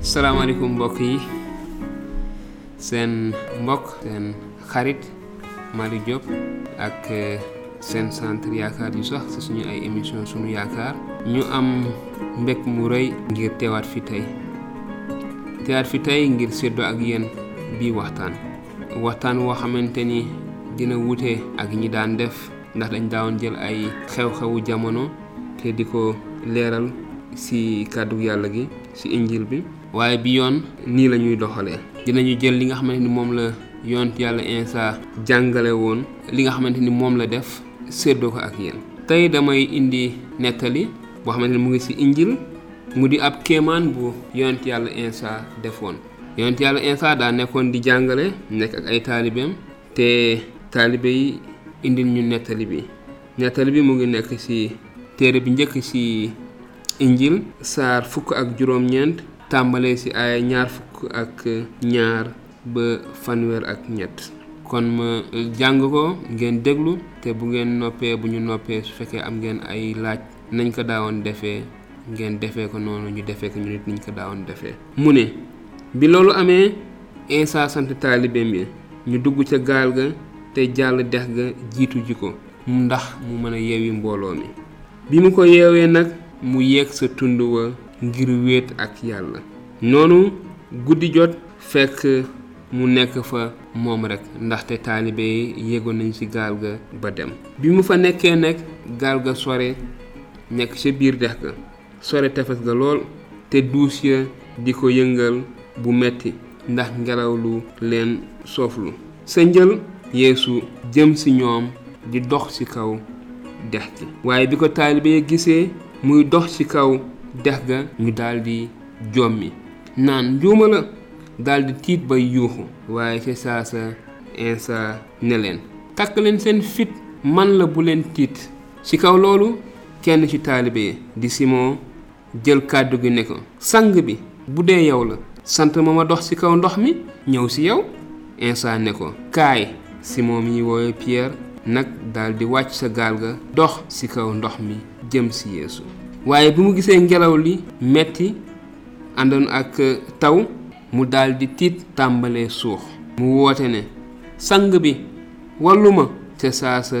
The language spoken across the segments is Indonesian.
salaamaaleykum mbokk yi seen mbokk seen xarit Malick Diop ak seen centre yaakaar yu sax ci suñu ay émission suñu yaakaar ñu am mbég mu rëy ngir teewaat fi tey. Teewaat fi tey ngir séddoo ak yéen bii waxtaan. Waxtaan woo xamante ni dina wute ak ñi daan def ndax dañ daawoon jël ay xew-xewu jamono te di ko ci kàddu yàlla gi ci injil bi waaye bi yoon nii la ñuy doxalee. Dinañu jël li nga xamante ni moom la yont yàlla Insa jàngale woon li nga xamante ni la def séddoo ko ak yéen. Tey damay indi nettali boo xamante ni mu ngi ci injil mu di ab kéemaan bu yont yàlla Insa defoon. Yont yàlla Insa daa nekkoon di jàngale nekk ak ay taalibeem te taalibe yi indil ñu nettali bi. Nettali bi mu ngi nekk ci téere bi njëkk ci injil saar fukk ak juróom-ñeent tàmbalee ci ay ñaar fukk ak ñaar ba fanweer ak ñett. Kon ma jàng ko ngeen déglu te bu ngeen noppee bu ñu noppee su fekkee am ngeen ay laaj nañ ko daawoon defee ngeen defee ko noonu ñu defee ko ñu nit niñ ko daawoon defee. Mu ne bi loolu amee Insa sant taalibeem yi ñu dugg ca gaal ga te jàll dex ga jiitu ji ko ndax mu mën a yeewi mbooloo mi. Bi mu ko yeewee nag mu yéeg sa tund wa ngir wéet ak yàlla. Noonu guddi jot fekk mu nekk fa moom rekk ndaxte taalibe yi yéegoon nañ ci gaal ga ba dem. Bi mu fa nekkee nekk gaal ga sore nekk ca biir dex ga. Sore tefes ga lool te duus ya di ko yëngal bu metti ndax ngelaw lu leen sooflu. Sa njël yeesu jëm ci ñoom di dox ci kaw dex gi. Waaye bi ko taalibe yi gisee muy dox ci kaw dex ga ñu daldi jommi. Naan njuuma la daldi tiit bay yuuxu waaye ca saa sa Insa ne leen takk leen seen fit man la bu leen tiit. Ci kaw loolu kenn ci taalibe di Simon jël kàddu gi ne ko sang bi bu dee yow la sant ma ma dox ci kaw ndox mi ñëw ci yow. Insa ne ko kaay. Simon mi woowe Pierre nag daldi wàcc sa gaal ga dox ci kaw ndox mi jëm ci Yeesu. Waaye bi mu gisee ngelaw li metti àndoon ak taw mu daldi tiit tàmbalee suux. mu woote ne sang bi wallu ma. te saa sa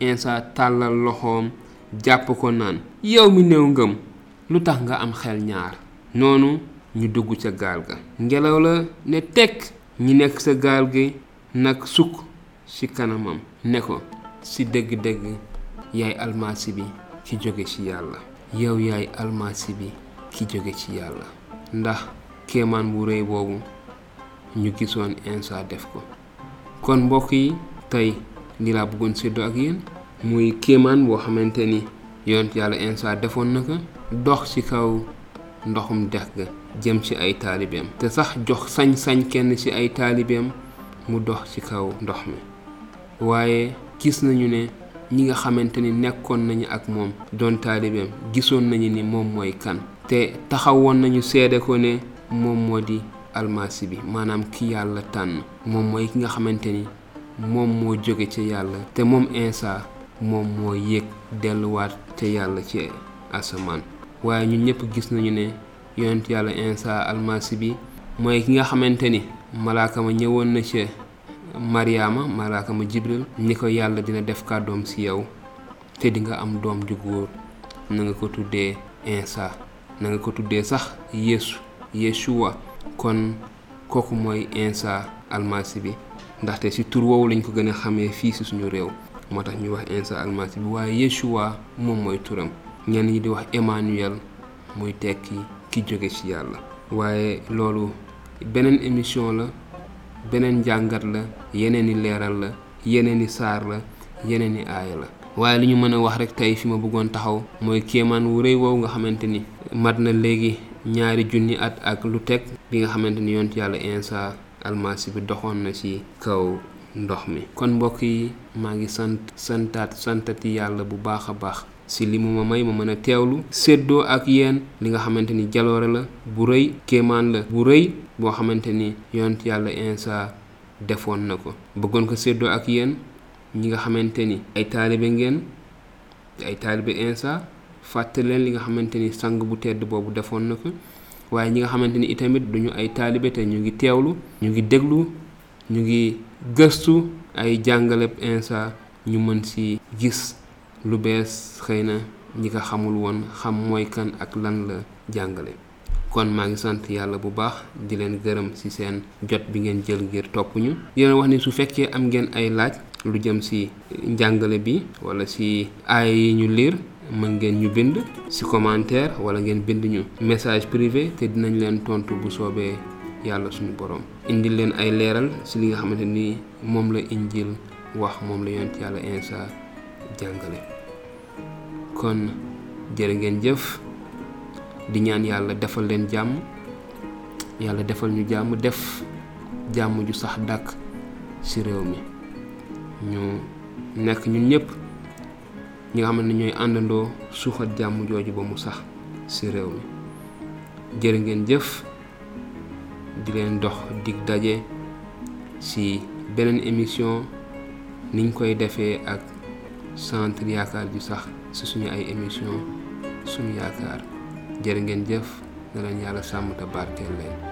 Insa tàllal loxoom jàpp ko naan yow mi néew ngëm lu tax nga am xel ñaar? Noonu ñu dugg ca gaal ga. Ngelaw la ne tekk ñi nekk sa gaal gi nag sukk kanamam ne ko ci dëgg-dëgg yaay almasi bi ci yàlla yow yaay almasi bi ki jóge ci yàlla ndax kéemaan bu rëy boobu ñu gisoon Insa def ko kon mbokk yi tey li laa bëggoon séddoo ak yéen muy kéemaan boo xamante ni yonent yàlla Insa defoon na ko dox ci kaw ndoxum dex ga jëm ci ay taalibeem te sax jox sañ-sañ kenn ci ay taalibeem mu dox ci kaw ndox mi waaye gis nañu ne ñi nga xamante ni nekkoon nañu ak moom doon taalibeem gisoon nañu ni moom mooy kan te taxawoon nañu seede ko ne moom moo di almasi bi maanaam ki yàlla tànn moom mooy ki nga xamante ni moom moo jóge ca yàlla te moom Insa moom moo yéeg delluwaat ca yàlla ci asamaan. waaye ñun ñëpp gis nañu ne yonent yàlla Insa almasi bi mooy ki nga xamante ni malaaka ma ñëwoon na ca Mariama malaaka ma Jibril ni ko yàlla dina def kàddoom ci yow. Te di nga am doom ju góor. Na nga ko tuddee Insa. Na nga ko tuddee sax Yeshua kon kooku mooy Insa almasi bi. Ndaxte ci tur woowu lañ ko gën a xamee fii ci suñu réew. Moo tax ñuy wax Insa almasi bi waaye Yeshua moom mooy turam. Ñenn ñi di wax Emmanuel muy tekki ki jóge ci yàlla. Waaye loolu beneen émission la beneen njàngat la yeneen i leeral la yeneen i saar la yeneen i aaya la. Waaye li ñu mën a wax rek tey fi ma bëggoon taxaw mooy kéemaan wu rëy woowu nga xamante ni mat na léegi ñaari junni at ak lu teg bi nga xamante ni yonent yàlla Insa almasi bi doxoon na ci kaw ndox mi. Kon mbokk yi maa ngi sant santaat santati yàlla bu baax a baax. si li mu ma may ma mën a teewlu séddoo ak yéen li nga xamante ni jaloore la bu rëy kéemaan la bu rëy boo xamante ni yonent yàlla insa defoon na ko. Bëggoon ko séddoo ak yéen ñi nga xamante ni ay taalibe ngeen ay taalibe insa fàtte leen li nga xamante ni sang bu tedd boobu defoon na ko. Waaye ñi nga xamante ni itamit duñu ay taalibe te ñu ngi teewlu ñu ngi déglu ñu ngi gëstu ay jàngaleb insa ñu mën si gis. Lu bees xëy na ñi ko xamul woon xam mooy kan ak lan la jàngale. kon maa ngi sant yàlla bu baax di leen gërëm ci seen jot bi ngeen jël ngir topp ñu. Di wax ni su fekkee am ngeen ay laaj lu jëm ci njàngale bi wala ci aay yi ñu liir mën ngeen ñu bind ci commentaire wala ngeen bind ñu message privé te dinañ leen tontu bu soobee yàlla suñu borom indil leen ay leeral ci li nga xamante ni la injil wax moom la yonent yàlla insa jàngale kon jërë ngeen jëf. Di ñaan yàlla defal leen jàmm. Yàlla defal ñu jàmm def jàmm ju sax dàkk ci réew mi. Ñu nekk ñun ñëpp ñi nga xam ne ñooy àndandoo suuxat jàmm jooju ba mu sax ci réew mi. Jërë ngeen jëf. Di leen dox dig daje ci beneen émission niñ koy defee ak centre yaakaar ju sax ci suñu ay émission suñu yaakaar jërë ngeen jëf na leen yàlla sàmm te barkeel leen